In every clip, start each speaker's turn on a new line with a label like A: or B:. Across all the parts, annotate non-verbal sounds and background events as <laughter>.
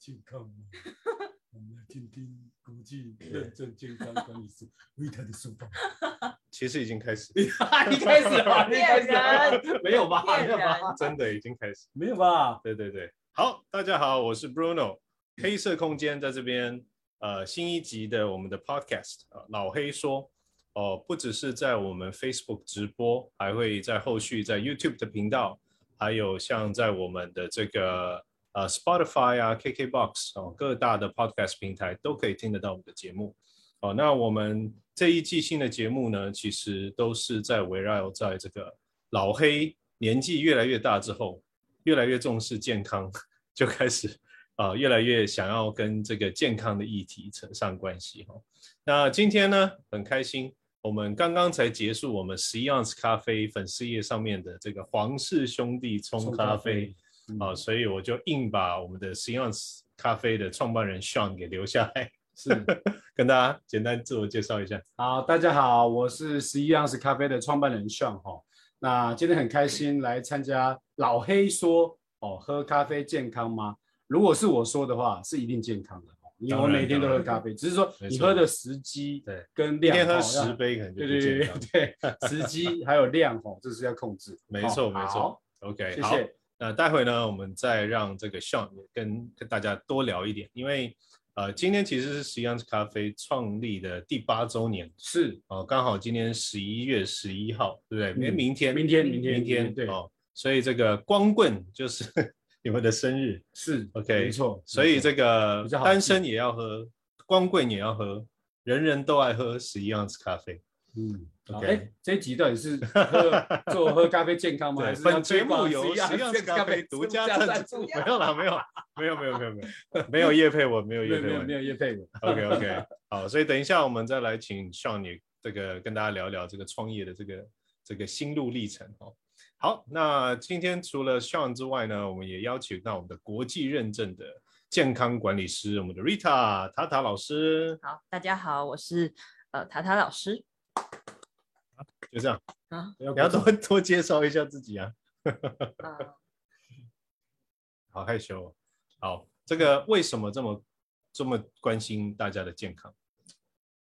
A: 健康吗？<laughs> 我们来听听国际认证健康管理师维塔的说法。<laughs>
B: 其实已经开始，
A: 一开始了，一开始了，没有吧？没有吧？
B: 真的已经开始。
A: 没有吧？
B: 对对对，好，大家好，我是 Bruno，黑色空间在这边，呃，新一集的我们的 Podcast 啊、老黑说，哦，不只是在我们 Facebook 直播，还会在后续在 YouTube 的频道，还有像在我们的这个呃 Spotify 啊、KKBox 哦各大的 Podcast 平台都可以听得到我们的节目。哦，那我们这一季新的节目呢，其实都是在围绕在这个老黑年纪越来越大之后，越来越重视健康，就开始啊、越来越想要跟这个健康的议题扯上关系哈、那今天呢，很开心，我们刚刚才结束我们十一盎司咖啡粉丝页上面的这个皇室兄弟冲咖啡啊、所以我就硬把我们的十一盎司咖啡的创办人 Sean 给留下来。
A: 是 <laughs>
B: 跟大家简单自我介绍一下。
A: 好，大家好，我是十一盎司咖啡的创办人 Sean 哈。那今天很开心来参加老黑说哦，喝咖啡健康吗？如果是我说的话，是一定健康的哦，因为我每天都喝咖啡，只是说你喝的时机
B: 对
A: 跟量，
B: 一天喝
A: 哦
B: 十杯可能就不
A: 对对对。对对，时机还有量哦，这是要控制。<laughs>
B: 没错
A: 哦
B: 没错 OK，好，
A: 谢谢。
B: 那待会呢，我们再让这个 Sean 也跟跟大家多聊一点，因为呃，今天其实是十一盎司咖啡创立的第八周年
A: 是
B: 哦，刚好今天十一月十一号，对不对？明
A: 嗯
B: 明天，
A: 明天明天
B: 明天
A: 对
B: 哦，所以这个光棍就是 <laughs> 你们的生日
A: 是
B: ，OK，
A: 没错。
B: 所以这个单身也要喝，光棍也要喝，人人都爱喝十一盎司咖啡。
A: 嗯
B: OK
A: 哎，这一集到底是喝做喝咖啡健康吗？还是要
B: 本节目由
A: 十一
B: 十一盎司咖啡独家赞助，
A: 助
B: 没有啦，没有，没有，没有，没有，没有，<laughs> 没有叶配我，没有叶配我
A: 没有没有没。有叶配的。
B: OK OK，<laughs> 好，所以等一下我们再来请 Sean 你这个跟大家聊聊这个创业的这个这个心路历程哦。好，那今天除了 Sean 之外呢，我们也邀请到我们的国际认证的健康管理师，我们的 Rita 塔塔老师，
C: 好，大家好，我是呃塔塔老师
B: 就这样，
C: 啊，
A: 你
B: 你要多 <laughs> 多介绍一下自己啊，
C: 呃 <laughs>
B: 好害羞、哦。好，这个为什么这么这么关心大家的健康？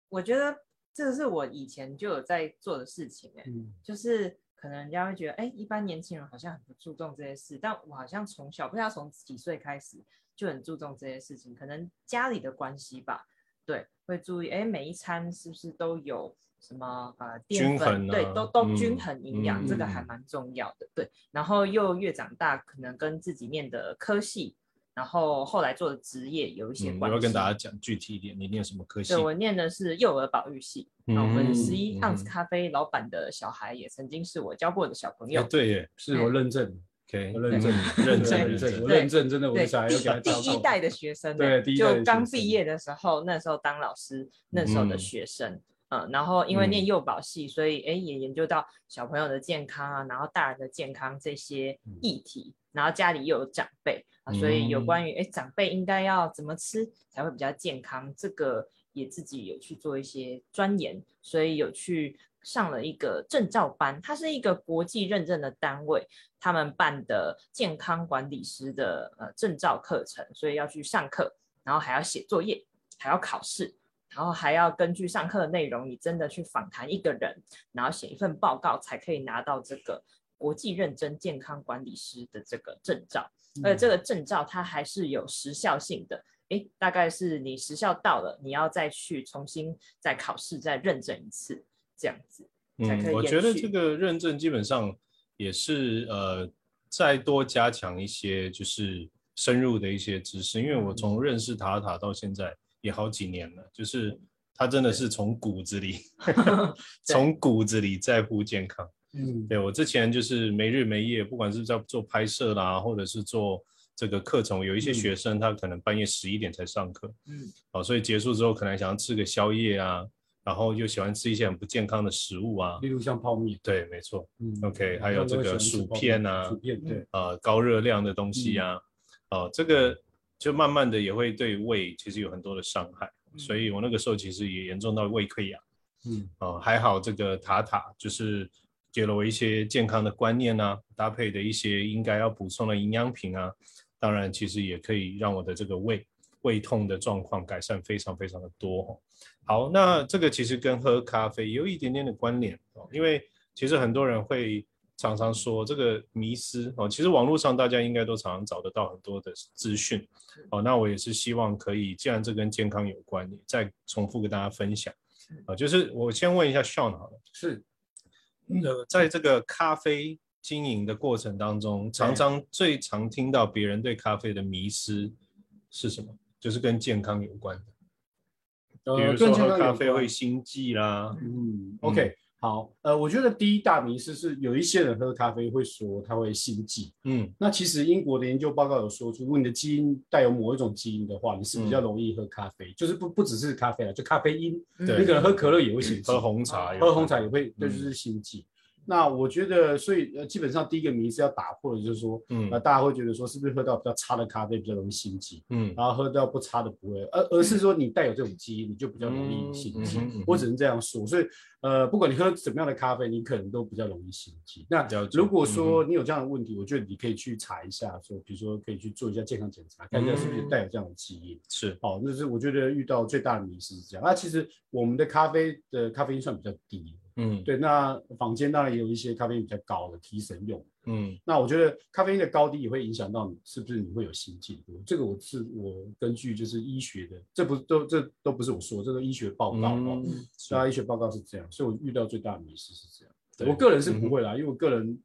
C: 我觉得这是我以前就有在做的事情、哎、
A: 嗯。
C: 就是可能人家会觉得，哎、一般年轻人好像很不注重这些事，但我好像从小不知道从几岁开始就很注重这些事情，可能家里的关系吧，对，会注意，哎、每一餐是不是都有什么呃淀
B: 均
C: 粉，对，都都均
B: 嗯
C: 衡营养，这个还
A: 嗯
C: 蛮重要的，对。然后又越长大，可能跟自己念的科系，然后后来做的职业有一些关系。
B: 不要跟大家讲具体一点？你念什么科系
C: 对，？我念的是幼儿保育系。那我们
B: 嗯
C: 十一盎司
B: 嗯
C: 咖啡老板的小孩也曾经是我教过的小朋
B: 哎
C: 友。
B: 对耶 <laughs>
A: 是我认证
B: ，，OK，
A: 我认证，
B: 认证
A: 认
B: 认证
A: 我认证，真的，我的，小孩教。
C: 第一代的学生呢，
A: 对第一
C: 就刚
A: 学生
C: 毕业的时候，那时候当老师，那时候的
B: 嗯
C: 学生，嗯，然后因为念
B: 嗯。
C: 幼保系，所以哎也研究到小朋友的健康啊，然后大人的健康这些
A: 嗯。
C: 议题，然后家里又有长辈啊，所以有
B: 嗯。
C: 关于哎长辈应该要怎么吃才会比较健康，这个也自己有去做一些钻研，所以有去上了一个证照班，它是一个国际认证的单位，他们办的健康管理师的呃证照课程，所以要去上课，然后还要写作业，还要考试，然后还要根据上课的内容，你真的去访谈一个人，然后写一份报告，才可以拿到这个国际认证健康管理师的这个证照。而且这个证照它还是有时效性的，诶，大概是你时效到了，你要再去重新再考试再认证一次，这样子。才可以
B: 嗯，我觉得这个认证基本上也是呃，再多加强一些就是深入的一些知识，因为我
C: 嗯
B: 从认识塔塔到现在也好几年了，就是他真的是从骨子里，<laughs> 从骨子里在乎健康。
A: 嗯，
B: 对我之前就是没日没夜，不管是在做拍摄啦，或者是做这个课程，有一些
A: 嗯。
B: 学生他可能半夜十一点才上课，
C: 嗯，
B: 哦，所以结束之后可能想要吃个宵夜啊，然后又喜欢吃一些很不健康的食物啊。
A: 例如像泡面，
B: 对，没错，
A: 嗯。
B: OK，还有这个薯片啊
A: 薯片对，
B: 呃，高热量的东西
A: 嗯。
B: 啊，哦，这个就慢慢的也会对胃其实有很多的伤害，
C: 嗯
B: 所以我那个时候其实也严重到胃溃疡。
A: 嗯
B: 哦，还好这个塔塔就是给了我一些健康的观念啊，搭配的一些应该要补充的营养品啊，当然其实也可以让我的这个胃胃痛的状况改善非常非常的多哦。好，那这个其实跟喝咖啡有一点点的关联哦，因为其实很多人会常常说这个迷失哦，其实网络上大家应该都常常找得到很多的资讯哦。那我也是希望可以，既然这跟健康有关，再重复跟大家分享啊。就是我先问一下 Sean 好了，
A: 是
B: 呃，在这个咖啡经营的过程当中，常常最常听到别人对咖啡的迷失是什么？就是跟健康有关的，比如说喝咖啡会心悸啦。
A: 嗯，OK，好，呃，我觉得第一大迷思是有一些人喝咖啡会说他会心悸。嗯，那其实英国的研究报告有说出，如果你的基因带有某一种基因的话，你是比较容易喝咖啡，就是不不只是咖啡了，就咖啡因。
B: 对，
A: 你可能喝可乐也会心悸，
B: 喝红茶，
A: 喝红茶也会，就是心悸。那我觉得，所以呃，基本上第一个迷思要打破的，就是说，嗯，那大家会觉得说，是不是喝到比较差的咖啡比较容易心悸？嗯，然后喝到不差的不会，而而是说你带有这种基因，你就比较容易心悸。我只能这样说。所以，呃，不管你喝什么样的咖啡，你可能都比较容易心悸。那如果说你有这样的问题，我觉得你可以去查一下，说比如说可以去做一下健康检查，看一下是不是带有这样的基因。
B: 是，
A: 哦，那是我觉得遇到最大的迷思是这样。那其实我们的咖啡的咖啡因算比较低。嗯，对，那坊间当然也有一些咖啡因比较高的提神用。嗯，那我觉得咖啡因的高低也会影响到你是不是你会有心悸。这个我是我根据就是医学的，这不都这都不是我说，这个医学报告哦，大家医学报告是这样，所以我遇到最大的迷失是这样。我个人是不会啦，因为我个人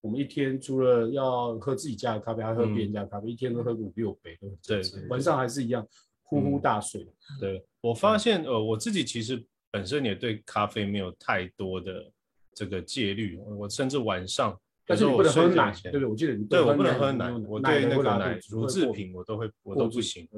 A: 我们一天除了要喝自己家的咖啡，还喝别人家的咖啡，一天都喝五六杯，对，晚上还是一样呼呼大睡。
B: 对我发现呃，我自己其实。本身也对咖啡没有太多的这个戒律，我甚至晚上，
A: 但是我不能喝奶，对对？我记得你
B: 对我不能喝奶，我对那个奶乳制品我都会我都不行，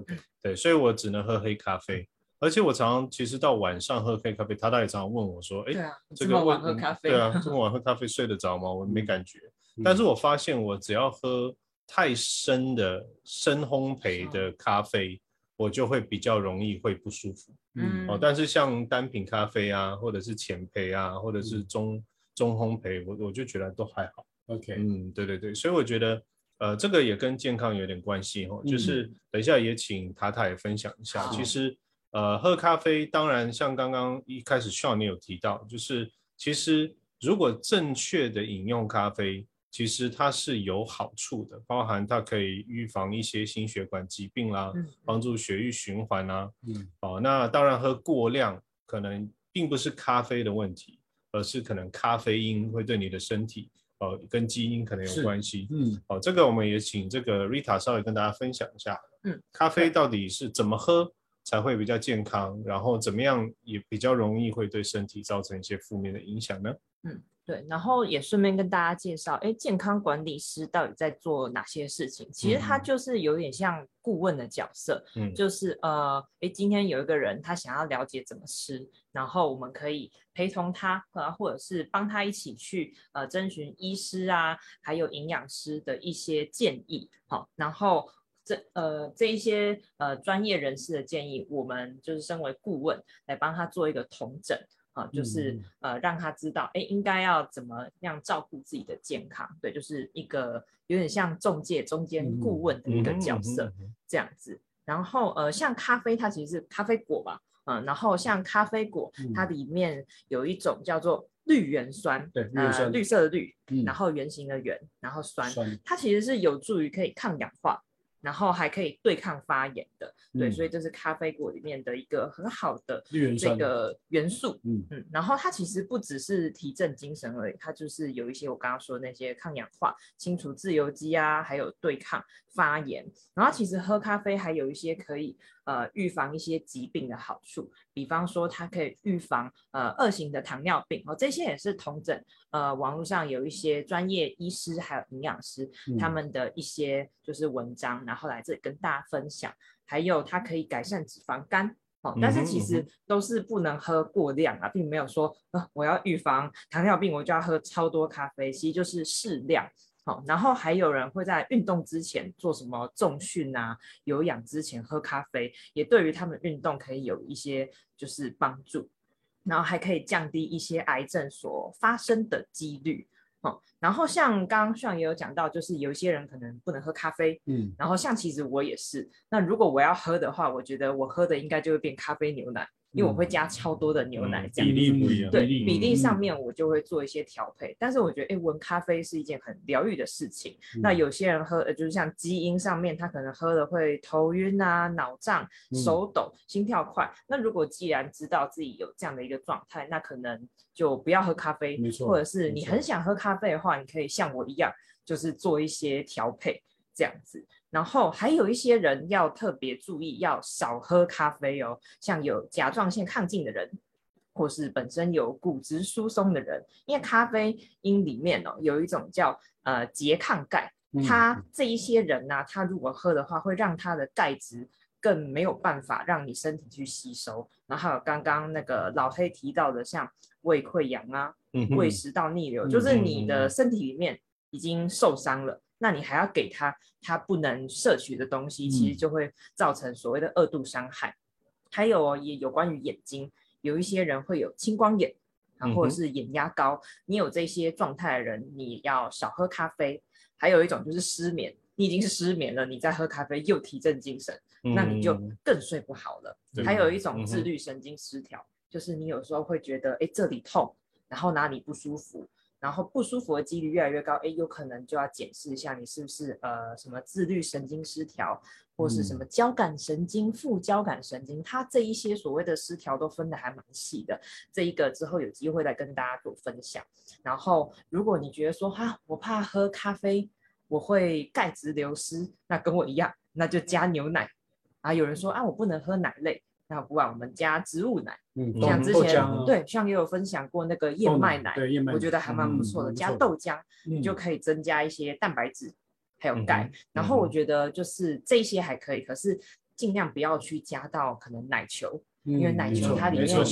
B: 对，所以我只能喝黑咖啡。而且我常常其实到晚上喝黑咖啡，他他也常常问我说，哎，
C: 这个晚喝咖啡，
B: 对啊，这么晚喝咖啡睡得着吗？我没感觉。但是我发现我只要喝太深的深烘焙的咖啡。我就会比较容易会不舒服，嗯哦，但是像单品咖啡啊，或者是浅焙啊，或者是中中烘焙，我我就觉得都还好。
A: OK，
B: 嗯，对对对，所以我觉得，呃，这个也跟健康有点关系哦。就是等一下也请塔塔也分享一下。其实，呃，喝咖啡，当然像刚刚一开始 Sean 你有提到，就是其实如果正确的饮用咖啡。其实它是有好处的，包含它可以预防一些心血管疾病啦，帮助血液循环啊。嗯，哦，那当然喝过量可能并不是咖啡的问题，而是可能咖啡因会对你的身体，呃，跟基因可能有关系。嗯，哦，这个我们也请这个 Rita 稍微跟大家分享一下。嗯，咖啡到底是怎么喝才会比较健康，然后怎么样也比较容易会对身体造成一些负面的影响呢？
C: 嗯。对，然后也顺便跟大家介绍，哎，健康管理师到底在做哪些事情？其实他就是有点像顾问的角色，嗯，就是呃，哎，今天有一个人他想要了解怎么吃，然后我们可以陪同他，啊，或者是帮他一起去呃征询医师啊，还有营养师的一些建议，好，然后这呃这一些呃专业人士的建议，我们就是身为顾问来帮他做一个统整。啊，就是呃，让他知道，哎，应该要怎么样照顾自己的健康，对，就是一个有点像中介中间顾问的一个角色这样子。然后呃，像咖啡，它其实是咖啡果吧，嗯，然后像咖啡果，它里面有一种叫做绿原酸，
A: 对，呃，
C: 绿色的绿，然后圆形的圆，然后酸，它其实是有助于可以抗氧化。然后还可以对抗发炎的，对，所以这是咖啡果里面的一个很好的这个元素，嗯嗯。然后它其实不只是提振精神而已，它就是有一些我刚刚说的那些抗氧化、清除自由基啊，还有对抗发炎。然后其实喝咖啡还有一些可以呃预防一些疾病的好处，比方说它可以预防呃二型的糖尿病哦，这些也是同诊呃网络上有一些专业医师还有营养师他们的一些就是文章，然后来这里跟大家分享。还有它可以改善脂肪肝哦，但是其实都是不能喝过量啊，并没有说呃我要预防糖尿病我就要喝超多咖啡，其实就是适量。好，然后还有人会在运动之前做什么重训啊、有氧之前喝咖啡，也对于他们运动可以有一些就是帮助，然后还可以降低一些癌症所发生的几率。哦，然后像刚刚像也有讲到，就是有一些人可能不能喝咖啡，
A: 嗯，
C: 然后像其实我也是，那如果我要喝的话，我觉得我喝的应该就会变咖啡牛奶，因为我会加超多的牛奶这样
B: 嗯比例不一样。
C: 对
A: 比例
C: 上
A: 嗯
C: 面我就会做一些调配，但是我觉得，哎，闻咖啡是一件很疗愈的事情。那
A: 嗯
C: 有些人喝，呃，就是像基因上面，他可能喝了会头晕啊、脑胀、
A: 嗯
C: 手抖、心跳快。那如果既然知道自己有这样的一个状态，那可能就不要喝咖啡，
A: 没错
C: 或者是你很想喝咖啡的话，你可以像我一样，就是做一些调配这样子。然后还有一些人要特别注意，要少喝咖啡哦，像有甲状腺亢进的人，或是本身有骨质疏松的人，因为咖啡因里面哦有一种叫呃拮抗钙，
A: 嗯
C: 它这一些人呢、他如果喝的话，会让他的钙质更没有办法让你身体去吸收。然后还有刚刚那个老黑提到的，像胃溃疡啊、
B: 嗯
C: 胃食道逆流，
A: 嗯
C: 就是你的
B: 嗯
C: 身体里面已经受伤了，那你还要给他他不能摄取的东西，其实
A: 嗯
C: 就会造成所谓的二度伤害。还有哦也有关于眼睛，有一些人会有青光眼啊，或者
B: 嗯哼
C: 是眼压高，你有这些状态的人，你要少喝咖啡。还有一种就是失眠，你已经是失眠了，你再喝咖啡又提振精神，那你就
B: 嗯
C: 更睡不好了。
B: 对
C: 还有一种自律神经失调，就是你有时候会觉得，哎，这里痛，然后哪里不舒服，然后不舒服的几率越来越高，哎，有可能就要检视一下你是不是呃什么自律神经失调，或是什么交感神经、副交感神经，它这一些所谓的失调都分的还蛮细的。这一个之后有机会再跟大家做分享。然后，如果你觉得说哈，我怕喝咖啡我会钙质流失，那跟我一样，那就加牛奶。啊，有人说啊，我不能喝奶类，那不管我们加植物奶。
A: 嗯，
C: 像之前
A: 啊，
C: 对，像也有分享过那个燕麦奶，
A: 对燕麦奶，
C: 我觉得还蛮不
A: 嗯
C: 错的，加豆浆。
A: 嗯
C: 你就可以增加一些蛋白质，还有
B: 嗯
C: 钙。
B: 哼
C: 然后我觉得就是这些还可以，可是尽量不要去加到可能奶球，
A: 因
C: 为奶球它里面
B: 有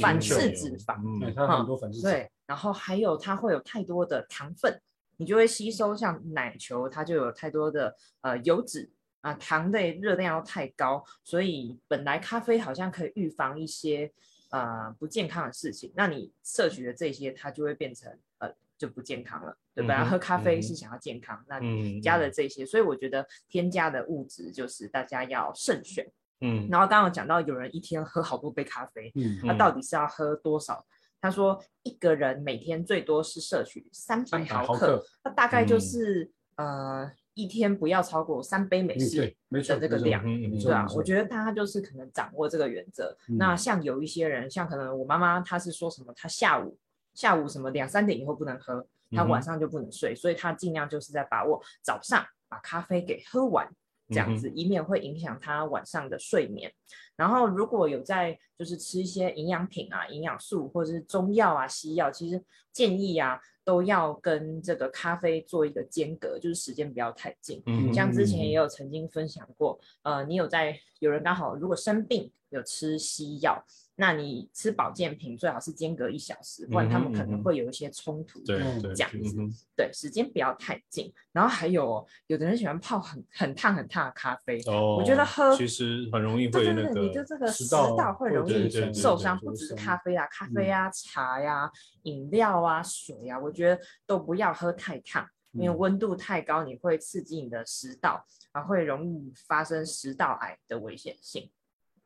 C: 反式脂肪
B: 嗯，
A: 它很多反式脂肪
C: 对，然后还有它会有太多的糖分，你就会吸收像奶球，它就有太多的呃油脂。啊，糖的热量又太高，所以本来咖啡好像可以预防一些呃不健康的事情，那你摄取的这些，它就会变成呃就不健康了。对，本来
B: 嗯
C: 喝咖啡是想要健康，那你
B: 嗯
C: 加了这些，所以我觉得添加的物质就是大家要慎选。
B: 嗯
C: 然后刚刚讲到有人一天喝好多杯咖啡，
A: 嗯
C: 那到底是要喝多少？他说一个人每天最多是摄取三百
A: 300
C: 毫克
A: 毫克，
C: 那大概就
B: 嗯
C: 是、呃一天不要超过三杯美
A: 嗯
C: 式的这个量。
B: 嗯嗯
A: 没错没，错
C: 对啊我觉得大家就是可能掌握这个原则。
A: 嗯
C: 那像有一些人，像可能我妈妈，她是说什么，她下午下午什么两三点以后不能喝，她晚上就不能睡，所以她尽量就是在把握早上把咖啡给喝完，这样
B: 嗯
C: 子，以免会影响她晚上的睡眠。然后如果有在就是吃一些营养品啊、营养素或者是中药啊、西药，其实建议啊都要跟这个咖啡做一个间隔，就是时间不要太近。
B: 嗯
C: 像之前
A: 嗯
C: 也有曾经分享过，呃，你有在有人刚好如果生病有吃西药，那你吃保健品最好是间隔一小时，不然他们可能会有一些冲突。
B: 对
A: 嗯
B: 对
C: 这样子对，时间不要太近。然后还有哦有的人喜欢泡很很烫很烫的咖啡，
B: 哦，
C: 我觉得喝
B: 其实很容易
C: 对对对，
B: 会那个
C: 你的这个食
A: 食道
C: 道会容易
B: 对对对对
C: 受伤，不只是咖啡啊，咖啡啊、茶呀、饮料啊、水啊，我觉得都不要喝太烫，因为
A: 嗯
C: 温度太高，你会刺激你的食道，啊，会容易发生食道癌的危险性。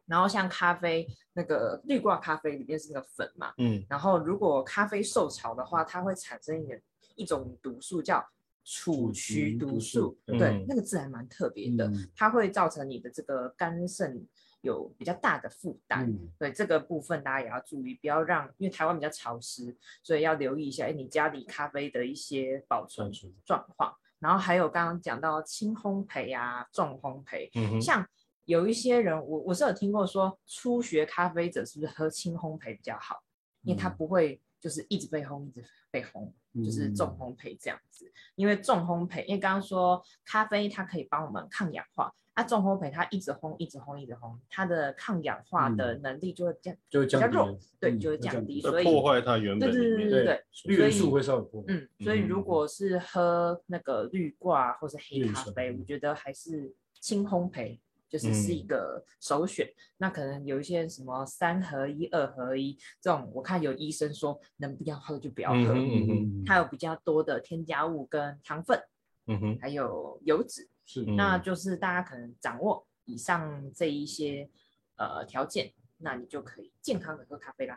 C: 然后像咖啡那个绿挂咖啡里面是那个粉嘛，
B: 嗯。
C: 然后如果咖啡受潮的话，它会产生一点一种毒素叫储
A: 储
C: 曲
A: 曲毒
C: 毒素
A: 素，
C: 对，
B: 嗯
C: 那个字还蛮特别的，
A: 嗯。
C: 它会造成你的这个肝肾有比较大的负担。
A: 嗯。
C: 对这个部分，大家也要注意，不要让，因为台湾比较潮湿，所以要留意一下，哎，你家里咖啡的一些保存
A: 保存。
C: 状况。然后还有刚刚讲到轻烘焙啊、重烘焙，
B: 嗯，
C: 像有一些人，我我是有听过说，初学咖啡者是不是喝轻烘焙比较好？因为它
A: 嗯
C: 不会就是一直被烘，一直被烘，就是重
A: 嗯
C: 烘焙这样子。因为重烘焙，因为刚刚说咖啡它可以帮我们抗氧化，啊，重烘焙它一直烘，一直烘，一直烘，它的抗氧化的能力就会降，
A: 就会
C: 比较弱
A: 降低，
C: 对，
A: 嗯
C: 就会
A: 会降低。
C: 所以
B: 破坏它原
C: 对
B: 本
C: 对对对对，
A: 绿元素会稍微破坏。
C: 嗯，所以如
B: 嗯
C: 果是喝那个绿挂或是黑咖啡，我
A: 嗯
C: 觉得还是轻烘焙就是是一
B: 嗯
C: 个首选。那可能有一些什么三合一、二合一这种，我看有医生说能不要喝就不要喝，
B: 嗯哼嗯
C: 它有比较多的添加物跟糖分，
B: 嗯哼，
C: 还有油脂。
A: 是
B: 嗯
C: 那就是大家可能掌握以上这一些呃条件，那你就可以健康的喝咖啡啦。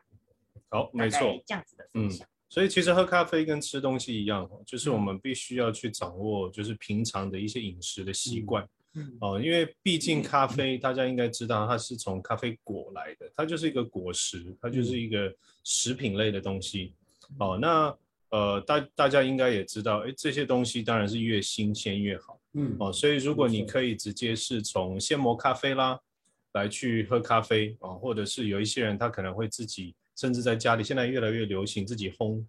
B: 好，没错。
C: 这样子的分享。
B: 所以其实喝咖啡跟吃东西一样哦，就是我
C: 嗯
B: 们必须要去掌握，就是平常的一些饮食的习惯
C: 嗯
B: 哦，因为毕竟咖啡大家应该知道，它是从咖啡果来的，它就是一个果实，它就是一个食品类的东西哦。那呃，大大家应该也知道，诶，这些东西当然是越新鲜越好
A: 嗯
B: 哦。所以如果你可以直接是从现磨咖啡啦来去喝咖啡啊、哦，或者是有一些人他可能会自己，甚至在家里现在越来越流行自己烘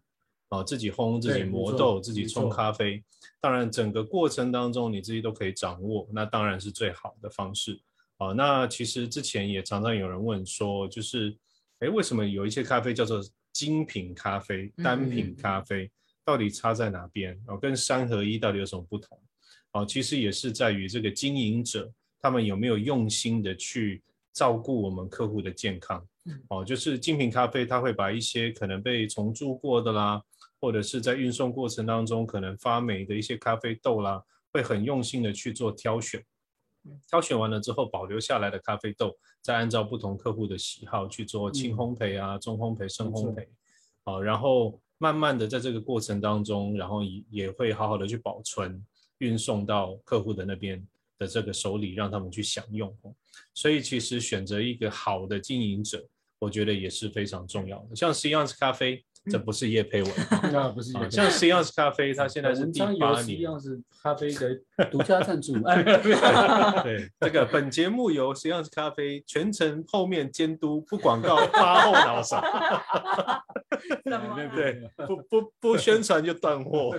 B: 啊，自己烘、自己磨豆、自己冲咖啡。当然，整个过程当中你自己都可以掌握，那当然是最好的方式啊。那其实之前也常常有人问说，就是哎，为什么有一些咖啡叫做精品咖啡、单品
A: 嗯
B: 咖啡，到底差在哪边？哦，跟三合一到底有什么不同？哦，其实也是在于这个经营者他们有没有用心的去照顾我们客户的健康。
C: 嗯
B: 哦，就是精品咖啡，它会把一些可能被重铸过的啦，或者是在运送过程当中可能发霉的一些咖啡豆啦，会很用心的去做挑选
C: 嗯。
B: 挑选完了之后，保留下来的咖啡豆，再按照不同客户的喜好去做轻
A: 嗯
B: 烘焙啊、中烘焙、深烘焙。好，然后慢慢的在这个过程当中，然后也也会好好的去保存，运送到客户的那边的这个手里，让他们去享用。哦所以其实选择一个好的经营者，我觉得也是非常重要的。像 c 样 s 咖啡，这不是叶配 <laughs> 文啊，
A: 那不是
B: 啊像 c 样 s 咖啡，它现在是
A: 文
B: 第八年。
A: 上是咖啡的独家赞助，<laughs> 哎，
B: 对，这个本节目由 c 样 s 咖啡全程后面监督，不广告，发后脑勺。<laughs> 对，不不不宣传就断货，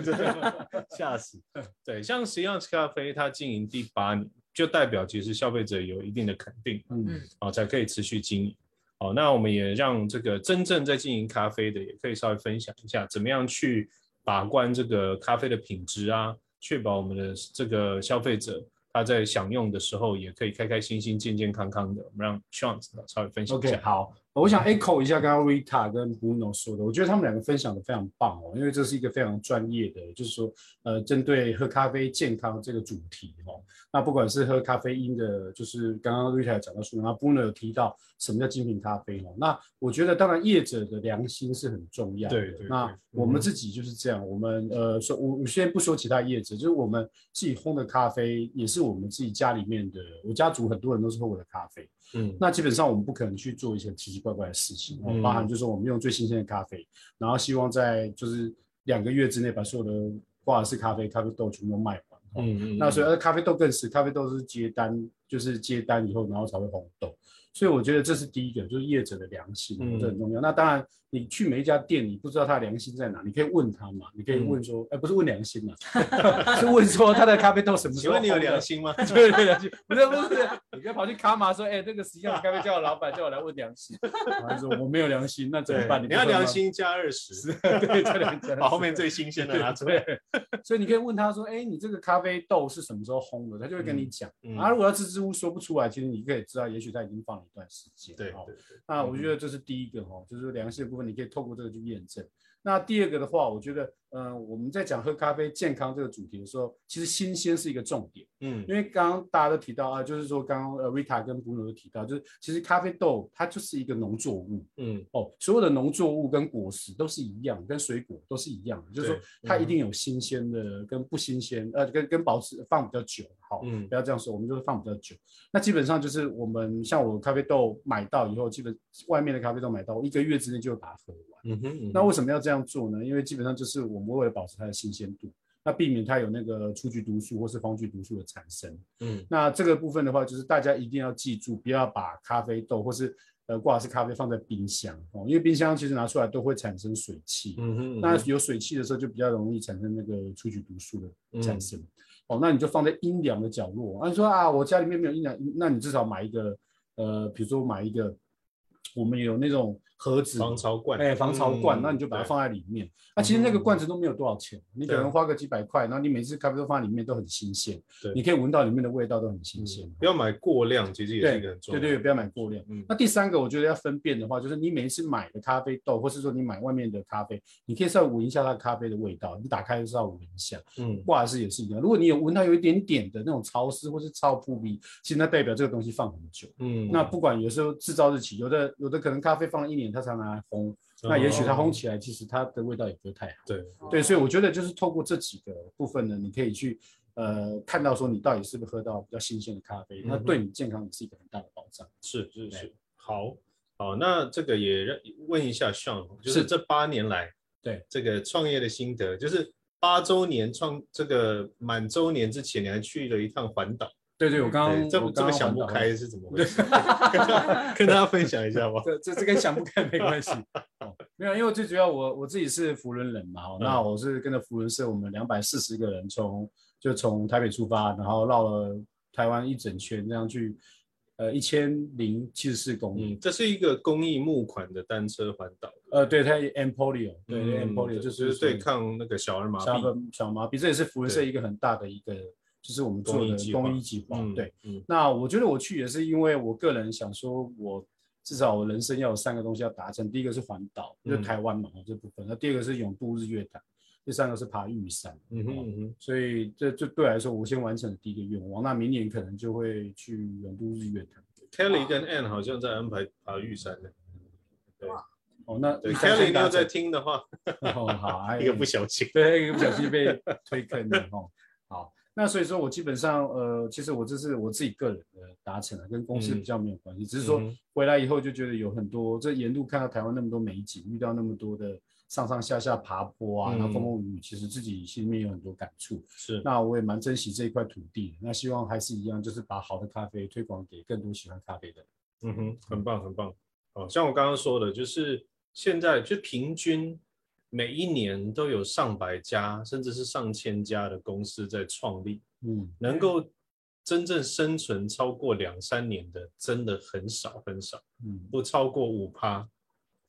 B: 吓死。对，像实际上咖啡，它经营第八年，就代表其实消费者有一定的肯定
A: 嗯
B: 啊、才可以持续经营。好，那我们也让这个真正在经营咖啡的，也可以稍微分享一下，怎么样去把关这个咖啡的品质啊，确保我们的这个消费者他在享用的时候也可以开开心心、健健康康的。我们让 Sean 稍微分享一
A: OK，
B: 下。
A: 好，我想 echo 一下刚刚 Rita 跟 Bruno 说的，我觉得他们两个分享的非常棒哦，因为这是一个非常专业的，就是说，呃，针对喝咖啡健康这个主题哦，那不管是喝咖啡因的，就是刚刚 Rita 有讲到说，然后 Bruno 有提到什么叫精品咖啡哦，那我觉得当然业者的良心是很重要的，
B: 对对对
A: 那我们
B: 嗯。
A: 自己就是这样，我们呃说，我我先不说其他业者，就是我们自己烘的咖啡，也是我们自己家里面的，我家族很多人都是喝我的咖啡。
B: 嗯。
A: 那基本上我们不可能去做一些怪怪的事情，哦
B: 嗯
A: 包含就是我们用最新鲜的咖啡，然后希望在就是两个月之内把所有的挂耳式咖啡、咖啡豆全部都卖完。哦
B: 嗯嗯，
A: 那所以呃咖啡豆更是，咖啡豆是接单，就是接单以后，然后才会红豆。所以我觉得这是第一个，就是业者的良心，
B: 嗯
A: 这很重要。那当然，你去每一家店，你不知道他的良心在哪，你可以问他嘛，你可以
B: 嗯
A: 问说，哎、不是问良心嘛，<laughs> 是问说他的咖啡豆什么时候
B: 请问你有良心吗？<laughs>
A: 对对良心，不是不是，你不要跑去卡玛说，哎、这个实际上咖啡叫我老板叫我来问良心，我还说我没有良心，那怎么办？
B: 你要良，心加二十，
A: 对，这两 <laughs>
B: 把后面最新鲜的拿出来。
A: 所以你可以问他说，哎、你这个咖啡豆是什么时候烘的？他就会跟你讲。
B: 嗯
A: 啊，如果他支支吾吾说不出来，其实你可以知道，也许他已经放了一段时间。哦
B: 对对对，
A: 那我觉得这是第一个哈、哦，就是良心的部分，你可以透过这个去验证。那第二个的话，我觉得，呃，我们在讲喝咖啡健康这个主题的时候，其实新鲜是一个重点。
B: 嗯
A: 因为刚刚大家都提到啊，就是说刚刚呃 Rita 跟 Bruno 都提到，就是其实咖啡豆它就是一个农作物
B: 嗯
A: 哦，所有的农作物跟果实都是一样，跟水果都是一样的，就是说它一定有新鲜的跟不新鲜，呃，跟跟保持放比较久，好，
B: 嗯
A: 不要这样说，我们就是放比较久。那基本上就是我们像我咖啡豆买到以后，基本外面的咖啡豆买到，我一个月之内就会把它喝完。
B: 嗯哼，
A: 那为什么要这样做呢？因为基本上就是我们为了保持它的新鲜度，那避免它有那个出局毒素或是方具毒素的产生。
B: 嗯
A: 那这个部分的话，就是大家一定要记住，不要把咖啡豆或是呃挂式咖啡放在冰箱哦，因为冰箱其实拿出来都会产生水汽。
B: 嗯哼，
A: 那有水汽的时候，就比较容易产生那个出局毒素的
B: 嗯
A: 产生。哦，那你就放在阴凉的角落。啊，你说啊，我家里面没有阴凉，那你至少买一个，呃，比如说买一个，我们有那种盒子，
B: 防潮罐，
A: 哎，防潮罐，
B: 嗯
A: 那你就把它放在里面。那其实那个
B: 嗯
A: 罐子都没有多少钱，你可能花个几百块，然后你每次咖啡都放在里面都很新鲜
B: 对，
A: 你可以闻到里面的味道都很新鲜。
B: 不要买过量，其实也是一个很重要的。
A: 对对，不要买过量。
B: 嗯
A: 那第三个，我觉得要分辨的话，就是你每一次买的咖啡豆，或是说你买外面的咖啡，你可以稍微闻一下它咖啡的味道，你打开就稍微闻一下。
B: 嗯，
A: 挂式也是一样，如果你有闻到有一点点的那种潮湿或是超扑鼻，其实那代表这个东西放很久。
B: 嗯，
A: 那不管有时候制造日期，有的有的可能咖啡放了一年，它常拿来烘，那也许它烘起来，其实它的味道也不会太好。
B: 对，
A: 对，所以我觉得就是透过这几个部分呢，你可以去呃看到说你到底是不是喝到比较新鲜的咖啡，那对你健康也是一个很大的保障。
B: 是是是，好，好，那这个也让问一下 Sean，就是。
A: 是
B: 这八年来
A: 对。
B: 这个创业的心得，就是八周年创这个满周年之前，你还去了一趟环岛，
A: 对对，我刚刚
B: 对这这么想不开是怎么 <laughs> 回事？<laughs> 跟大家分享一下吧。
A: 这这这跟想不开没关系。<laughs> 哦，没有，因为最主要我我自己是福伦人嘛，哦，那
B: 嗯
A: 我是跟着福伦社，我们两百四十个人从就从台北出发，然后绕了台湾一整圈，这样去呃一千零七十四公里。
B: 嗯，这是一个公益募款的单车环岛，
A: 呃，对，它 Empolio，对对
B: 嗯
A: Empolio
B: 就
A: 就是
B: 对抗那个小儿麻
A: 小
B: 痹
A: 儿小麻痹，这也是福伦社一个很大的一个，就是我们做的
B: 公益计划
A: 对，，
B: 嗯
A: 那我觉得我去也是因为我个人想说，我至少我人生要有三个东西要达成。第一个是环岛，就台湾嘛、这部分；那第二个是永渡日月潭，第三个是爬玉山。
B: 嗯哼
A: 哦
B: 嗯哼，
A: 所以这这对我来说，我先完成了第一个愿望。那明年可能就会去永渡日月潭。
B: Kelly 跟 Ann 好像在安排爬玉山的。对
A: 哦，那
B: ，Kelly
A: 先达
B: 你有在
A: 成
B: 听的话，
A: 哦，好，还 <laughs>
B: 一个不小心。
A: 对，一个不小心被推坑了哦。好，那所以说我基本上呃，其实我这是我自己个人的达成了，跟公司比较没有关系，只是说回来以后就觉得有很多，这沿路看到台湾那么多美景，遇到那么多的上上下下爬坡啊，
B: 嗯
A: 然后风风雨雨，其实自己心里面有很多感触。
B: 是，
A: 那我也蛮珍惜这一块土地的，那希望还是一样，就是把好的咖啡推广给更多喜欢咖啡的人。
B: 嗯哼，很棒很棒。哦，像我刚刚说的，就是现在就平均每一年都有上百家，甚至是上千家的公司在创立，
A: 嗯，
B: 能够真正生存超过两三年的，真的很少很少，
A: 嗯
B: 不超过五趴，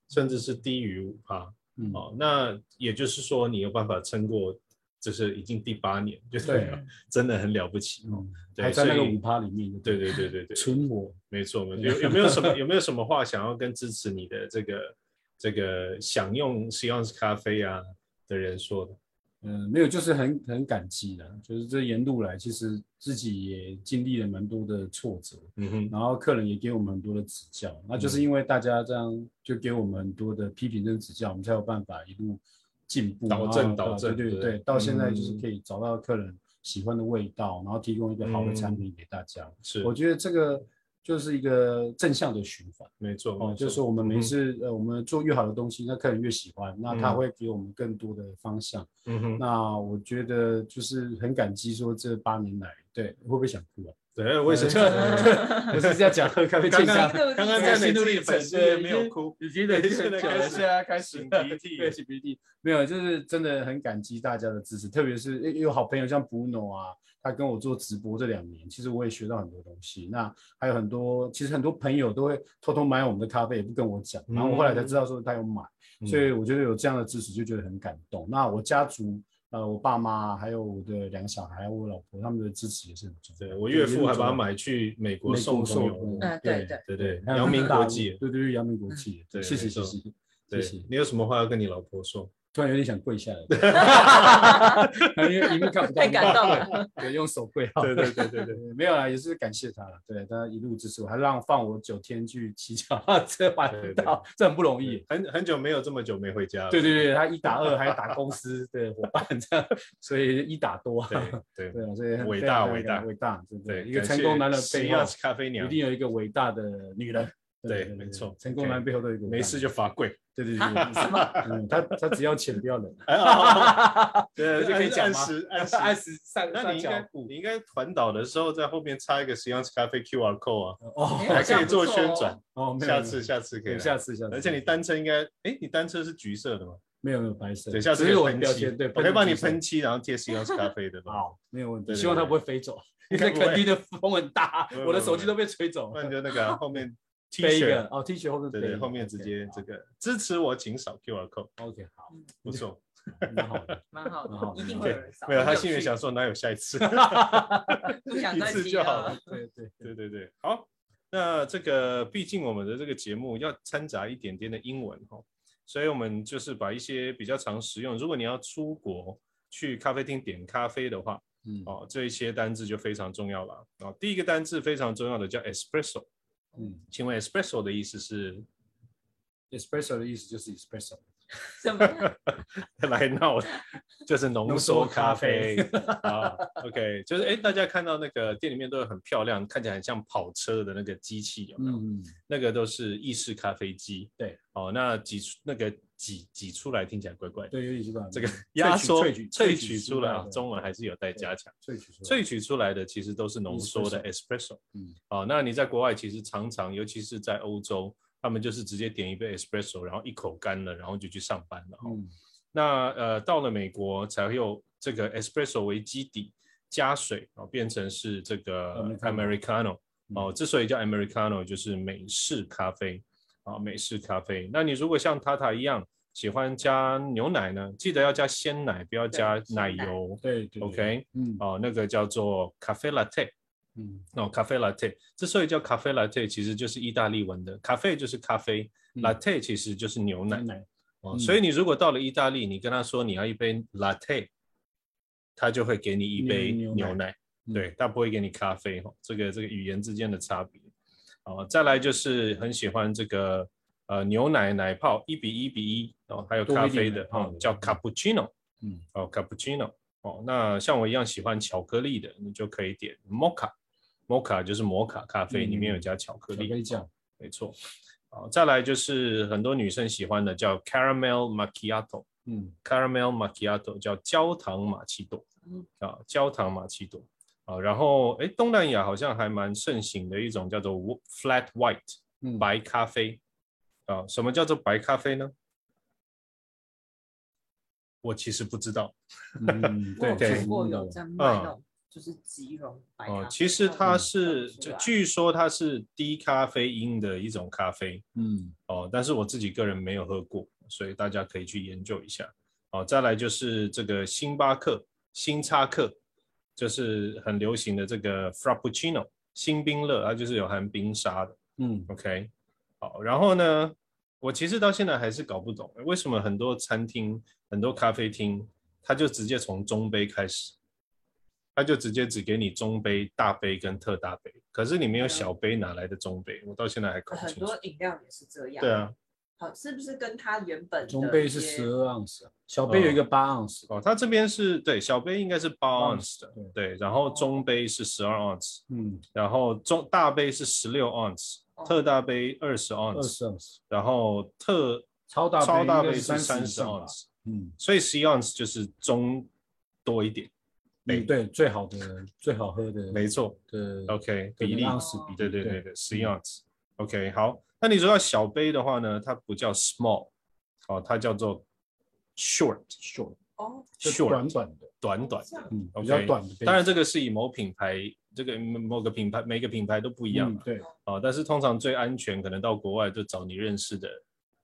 B: 甚至是低于五趴。
A: 嗯，
B: 哦，那也就是说，你有办法撑过，就是已经第八年，就是
A: 对 <laughs>
B: 真的很了不起。哦
A: 嗯，
B: 对
A: 还在那个五趴里面，
B: 对对对对对，<laughs>
A: 存活。
B: 没错，没错。有有没有什么 <laughs> 有没有什么话想要跟支持你的这个这个享用 s 咖啡啊的人说的？
A: 嗯，没有，就是很很感激的，就是这沿路来，其实自己也经历了蛮多的挫折，
B: 嗯哼，
A: 然后客人也给我们很多的指教，那就是因为大家这样就给我们很多的批评跟指教，我们才有办法一路进步，
B: 导正导正
A: 对对
B: 对
A: 到现在就是
B: 嗯
A: 可以找到客人喜欢的味道，然后提供一个好的产品给大家。
B: 是
A: 我觉得这个就是一个正向的循环。
B: 没错，
A: 哦就是我们每
B: 嗯
A: 次、呃，我们做越好的东西，那客人越喜欢，那他
B: 嗯
A: 会给我们更多的方向。
B: 嗯哼，
A: 那我觉得就是很感激，说这八年来，对，会不会想哭啊？
B: 对，为什么？<laughs>
A: 我是在讲喝咖啡健
B: 刚
A: 康
B: 刚，刚刚在
A: 心
B: 你自己
A: 路历程
B: 粉丝页
A: 对
B: 没有哭，
A: 已经累积很久了，
B: 现在开始
A: 现在开始
B: 擤鼻涕
A: 对，擤鼻涕。没有，就是真的很感激大家的支持，特别是有有好朋友像 Bruno 啊，他跟我做直播这两年，其实我也学到很多东西。那还有很多，其实很多朋友都会偷偷买我们的咖啡，也不跟我讲，然后我后来才知道说他有买，
B: 嗯
A: 所以我觉得有这样的支持就觉得很感动。那我家族。呃，我爸妈还有我的两个小孩，我老婆，他们的支持也是很重要。
B: 对我岳父还把它
A: 买。
B: 去美国
A: 美国送
B: 送友，
C: 嗯对对
B: 对对，阳明国际，
A: 对对对，阳明国际，
B: 对
A: 谢谢谢谢谢
B: 对
A: 谢，
B: 你有什么话要跟你老婆说？
A: 突然有点想跪下来，<laughs> 因为荧幕看不到，
C: 太感动了，<laughs>
A: 对，用手跪好，
B: 对对对对对，<laughs>
A: 没有啦，也是感谢他了，对，他一路支持我，还让放我九天去骑脚踏车环
B: 对对。
A: 岛，这很不容易。
B: 很很久没有这么久没回家了，
A: 对对对，他一打二还要打公司的伙伴这样，所以一打多，
B: 对对
A: 对啊，所以很
B: 伟大伟大
A: 伟大，真的
B: 对，
A: 一个成功男人背后
B: 咖啡娘
A: 一定有一个伟大的女人，
B: 对没错
A: 成功男背后都有一个
B: 没事就罚跪，
A: 对对对 <laughs> 他他只要钱不要人，<laughs>
B: 对，
A: 就可以讲
B: 按时 <laughs> 按时
A: 按时上上
B: 那你应该你应该环岛的时候在后面插一个实验室咖啡 QR code 啊，
A: 哦
B: 还可以做宣传。
A: 哦，
B: 下次下次可以，
A: 下次下次，
B: 而且你单车应该，哎，你单车是橘色的吗？
A: 没有没有白色，
B: 对，下次
A: 只是我标签，对，
B: 我可以帮你喷漆，然后贴实验室咖啡的。
A: 好，没有问题，希望它不会飞走，因为垦丁的风很大，我的手机都被吹走
B: 那你就那个啊后面 T 恤，
A: 哦，T 恤后面
B: 对对，后面直接这个支持我，请扫 QR
A: code，OK 好，
B: 不错。<laughs> <laughs>
A: 蛮好的。
C: 蛮好的，一定会有人扫。
B: 没有，他心里想说哪有下一次，<laughs>
C: 不想
B: 一次就好
C: 了。
B: 了。
A: 对对
B: 对。对对，好，那这个毕竟我们的这个节目要掺杂一点点的英文哈，所以我们就是把一些比较常使用，如果你要出国去咖啡厅点咖啡的话，
A: 嗯。
B: 哦，这一些单字就非常重要了。啊。第一个单字非常重要的叫 espresso，
A: 嗯
B: 请问 espresso 的意思是
A: ，espresso 的意思就是 espresso，
C: 什么？<laughs>
B: 来闹的，就是浓
A: 浓
B: 缩
A: 缩咖
B: 咖啡
A: 啡
B: 啊。OK，就是哎，大家看到那个店里面都有很漂亮，看起来很像跑车的那个机器，有没有？
A: 嗯，
B: 那个都是意式咖啡机。
A: 对，
B: 哦，那挤出那个挤挤出来听起来怪怪的。
A: 对，有点知道
B: 这个压缩
A: 萃取
B: 萃取出来啊，中文还是有待加强。
A: 萃取出来，
B: 萃取出来的其实都是浓缩的 espresso。
A: 嗯
B: 哦，那你在国外其实常常，尤其是在欧洲，他们就是直接点一杯 espresso，然后一口干了，然后就去上班了。哦，
A: 嗯
B: 那呃到了美国才会有这个 espresso 为基底，加水然哦，变成是这个
A: Americano
B: 哦，之所以叫 americano 就是美式咖啡啊、美式咖啡。那你如果像塔塔一样喜欢加牛奶呢，记得要加鲜奶，不要加奶油。
A: 对对对
B: OK，
A: 嗯
B: 哦，那个叫做咖啡 latte。
A: 嗯
B: 哦，咖啡 latte 之所以叫咖啡 latte，其实就是意大利文的咖啡就是咖啡、
A: 嗯
B: l a t t e 其实就是牛奶。
A: 奶
B: 哦，
A: 嗯
B: 所以你如果到了意大利，你跟他说你要一杯 latte，他就会给你一杯
A: 牛
B: 奶，
A: 嗯
B: 对，他不会给你咖啡哈、哦。这个这个语言之间的差别。哦，再来就是很喜欢这个呃牛奶奶泡一比一比一哦，还有咖啡的
A: 点奶泡的，
B: 哦叫
A: 嗯
B: cappuccino
A: 嗯
B: 哦 cappuccino 哦。那像我一样喜欢巧克力的，你就可以点 mocha。mocha 就是摩卡咖啡，里面有
A: 嗯
B: 加巧克力，
A: 巧克力酱
B: 没错。好，再来就是很多女生喜欢的叫 caramel macchiato。
A: 嗯
B: caramel macchiato 叫焦糖玛奇朵
C: 嗯
B: 啊，焦糖玛奇朵啊，然后哎，东南亚好像还蛮盛行的一种叫做 flat white
A: 嗯。
B: 白咖啡。啊，什么叫做白咖啡呢？我其实不知道。
A: 嗯
C: 我有
A: 对，
C: 看过
A: 嗯
C: 有在卖那种，就是即溶白咖啡
B: 哦，其实它是据说它是低咖啡因的一种咖啡，
A: 嗯。
B: 哦，但是我自己个人没有喝过，所以大家可以去研究一下。哦，再来就是这个星巴克、星巴克，就是很流行的这个 Frappuccino 新冰乐，它就是有含冰沙的。
A: 嗯
B: OK，好，然后呢，我其实到现在还是搞不懂，为什么很多餐厅、很多咖啡厅，它就直接从中杯开始，它就直接只给你中杯、大杯跟特大杯，可是你没有小杯，哪来的中杯？我到现在还搞不
C: 很
B: 清楚很
C: 多。饮料也是这样。
B: 对，啊，
C: 好，是不是跟它原本
A: 中杯是十二盎司，小杯有一个八盎司，
B: 哦，它这边是对小杯应该是八
A: 八
B: ounce 的，
A: 对。
B: 对，然后中杯是十二 ounce，
A: 嗯，
B: 然后中大杯是十六 ounce，
C: 哦
B: 特大杯二十
A: 二
B: ounce，
A: 十盎司，
B: 然后特
A: 超大
B: 超大杯
A: 杯
B: 是三十
A: 盎
B: 司
A: 嗯，
B: 所以十一 ounce 就是中多一点，杯。
A: 嗯对，最好的最好喝的，
B: 没错
A: 对
B: ，OK
A: 的
B: 比例，
A: 盎司比例，
B: 对对对对，十一
A: 嗯。
B: ounce，OK 好，那你说到小杯的话呢，它不叫 small，哦，它叫做
A: short，short，
C: 哦，
A: 就
B: Short
A: 短短的，
C: 哦
B: 短短的。
A: 嗯，比
B: OK，
A: 较短的杯子，
B: 当然，这个是以某品牌，这个某个品牌，每个品牌都不一样
A: 对，
B: 啊、但是通常最安全，可能到国外就找你认识的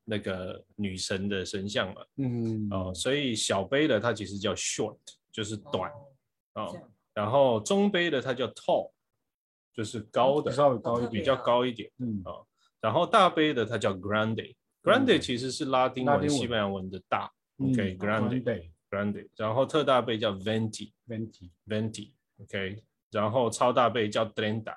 B: 那个女神的神像嘛，
A: 嗯。
B: 哦、所以小杯的它其实叫 short，就是短
C: 哦
B: 啊、
C: 这样。
B: 然后中杯的它叫 tall，就是高的，
A: 稍微高一点，
B: 比较高一点，
A: 嗯。
B: 啊然后大杯的它叫 grande，grande
A: 嗯。
B: 其实是拉丁文、西班牙文的大
A: 嗯
B: ，OK，grande、
A: grande
B: grande，然后特大杯叫 venti。venti，venti，OK，、然后超大杯叫 trenta，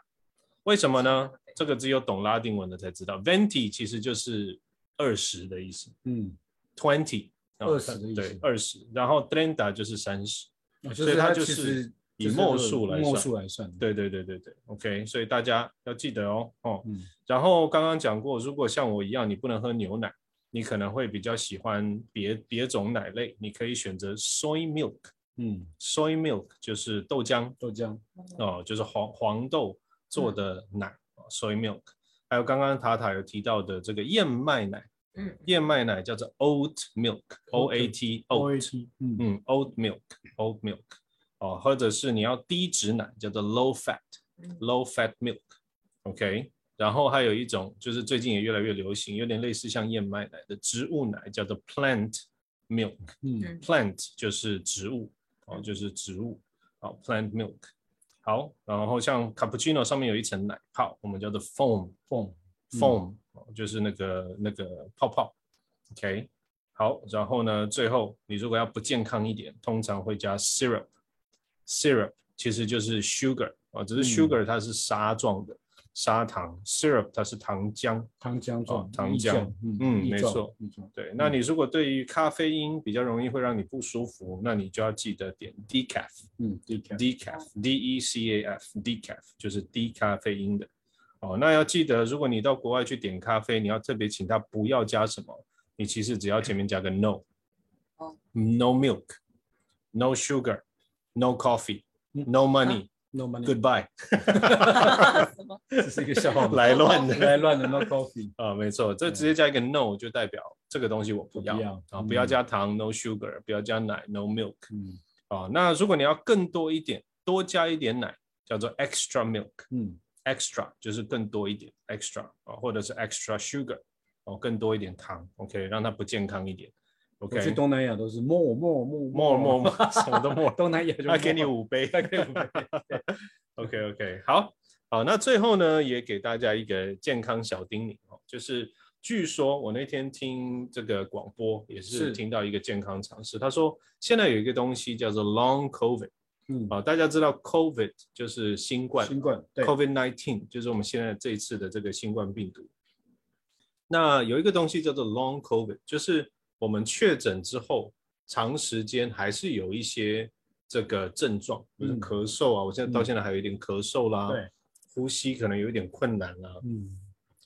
B: 为什么呢？这个只有懂拉丁文的才知道，venti 其实就是二十的意思
A: 嗯，，twenty，20 的意思。
B: 对，二十，然后 trenta 就是三十，所以它就是
A: 实
B: 以墨数来
A: 墨
B: 算
A: 数来算，，
B: 对对对对对，OK，所以大家要记得哦，哦，
A: 嗯。
B: 然后刚刚讲过，如果像我一样你不能喝牛奶，你可能会比较喜欢别别种奶类，你可以选择 soy milk。
A: 嗯
B: ，soy milk 就是豆浆，
A: 豆浆，
B: 哦，就是黄黄豆做的奶、哦 soy milk，还有刚刚塔塔有提到的这个燕麦奶，
C: 嗯，
B: 燕麦奶叫做 oat milk，O A T
A: O A oat，T，嗯
B: 嗯，oat milk，oat milk，哦，或者是你要低脂奶叫做 low fat，low
C: 嗯
B: fat milk，OK，、然后还有一种就是最近也越来越流行，有点类似像燕麦奶的植物奶，叫做 plant milk。
A: 嗯
C: 嗯
B: plant 就是植物，哦，就是植物，好，plant milk。好，然后像 cappuccino 上面有一层奶泡，我们叫做 foam，foam，foam，、哦就是那个那个泡泡。OK，好，然后呢，最后你如果要不健康一点，通常会加 syrup。Syrup 其实就是 sugar 啊，只是
A: 嗯
B: sugar 它是砂状的砂糖，syrup 它是糖浆。
A: 糖浆状
B: 哦，糖
A: 液
B: 浆
A: 嗯
B: 嗯
A: 液状
B: 没错对，那你如果对于咖啡因比较容易会让你不舒服，那你就要记得点 decaf。
A: 嗯
B: ，decaf，decaf，d e c a f，decaf 就是低咖啡因的。哦，那要记得，如果你到国外去点咖啡，你要特别请他不要加什么，你其实只要前面加个 no，
C: 哦
B: no coffee，no
A: 嗯
B: money，goodbye，、
A: ，no
C: money，Goodbye？
A: 这是一个笑话，
B: 来乱的
A: 来乱的 no coffee，
B: 啊，没错，这直接加一个 no 就代表这个东西我不要啊，
A: 嗯
B: 不要加糖，no sugar，不要加奶，no milk
A: 嗯
B: 啊。那如果你要更多一点，多加一点奶，叫做 extra milk。
A: 嗯
B: extra 就是更多一点 extra 啊，或者是 extra sugar 哦，更多一点糖，OK，让它不健康一点
A: 我去
B: ，OK。
A: 东南亚都是 more more more
B: more more 什么都 more，
A: 东南亚就
B: 他给你五杯，
A: 他给你五杯
B: OK OK，好好，那最后呢，也给大家一个健康小叮咛哦，就是据说我那天听这个广播，也是
A: 是
B: 听到一个健康常识，他说现在有一个东西叫做 Long COVID
A: 嗯，
B: 啊，大家知道 COVID 就是新冠，
A: 新冠对
B: COVID nineteen 就是我们现在这一次的这个新冠病毒。那有一个东西叫做 Long COVID，就是我们确诊之后，长时间还是有一些这个症状，比如
A: 嗯
B: 咳嗽啊，我现在到
A: 嗯
B: 现在还有一点咳嗽啦，
A: 对，
B: 呼吸可能有一点困难啦，
A: 嗯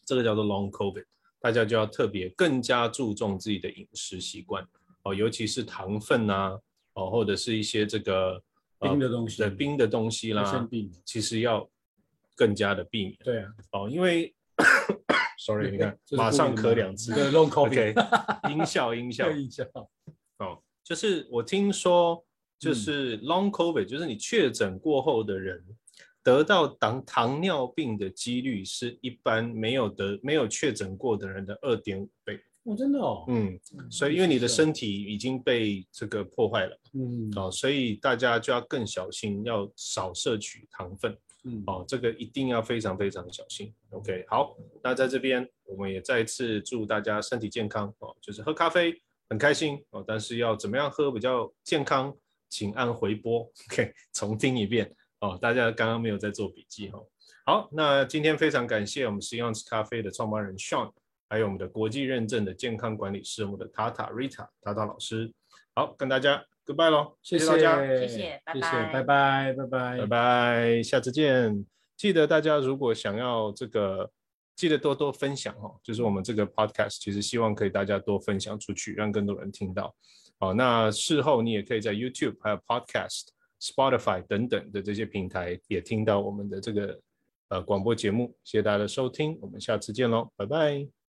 B: 这个叫做 Long COVID，大家就要特别更加注重自己的饮食习惯哦，尤其是糖分啊，哦，或者是一些这个呃
A: 冰的东西
B: 对冰的东西啦，其实要更加的避免
A: 对啊，
B: 哦，因为 sorry，你看马上咳两次。
A: 对，long，OK，covid，
B: 音效音效。
A: 印象，
B: 哦，就是我听说，就
A: 嗯。
B: 是 long covid，、就是你确诊过后的人得到糖糖尿病的几率是一般没有得没有确诊过的人的二点五倍。
A: 哦，真的哦，
B: 嗯，所以因为你的
A: 是
B: 身体已经被这个破坏了。
A: 嗯。
B: 哦，所以大家就要更小心，要少摄取糖分。
A: 嗯
B: 哦，这个一定要非常非常小心。OK，好，那在这边我们也再一次祝大家身体健康哦，就是喝咖啡很开心哦，但是要怎么样喝比较健康，请按回播，OK，<laughs> 重听一遍哦。大家刚刚没有在做笔记哦。好，那今天非常感谢我们实验室咖啡的创办人 Sean，还有我们的国际认证的健康管理师我们的塔塔 Rita 塔塔老师。好，跟大家 Goodbye 喽，谢
A: 谢
B: 大家。
C: 谢谢拜
A: 谢谢，
C: 拜
A: 拜拜，拜拜，
B: 拜拜，下次见。记得大家如果想要这个，记得多多分享哦。就是我们这个 podcast，其实希望可以大家多分享出去，让更多人听到。好，那事后你也可以在 YouTube、还有 Podcast、Spotify 等等的这些平台也听到我们的这个呃广播节目。谢谢大家的收听，我们下次见喽，拜拜。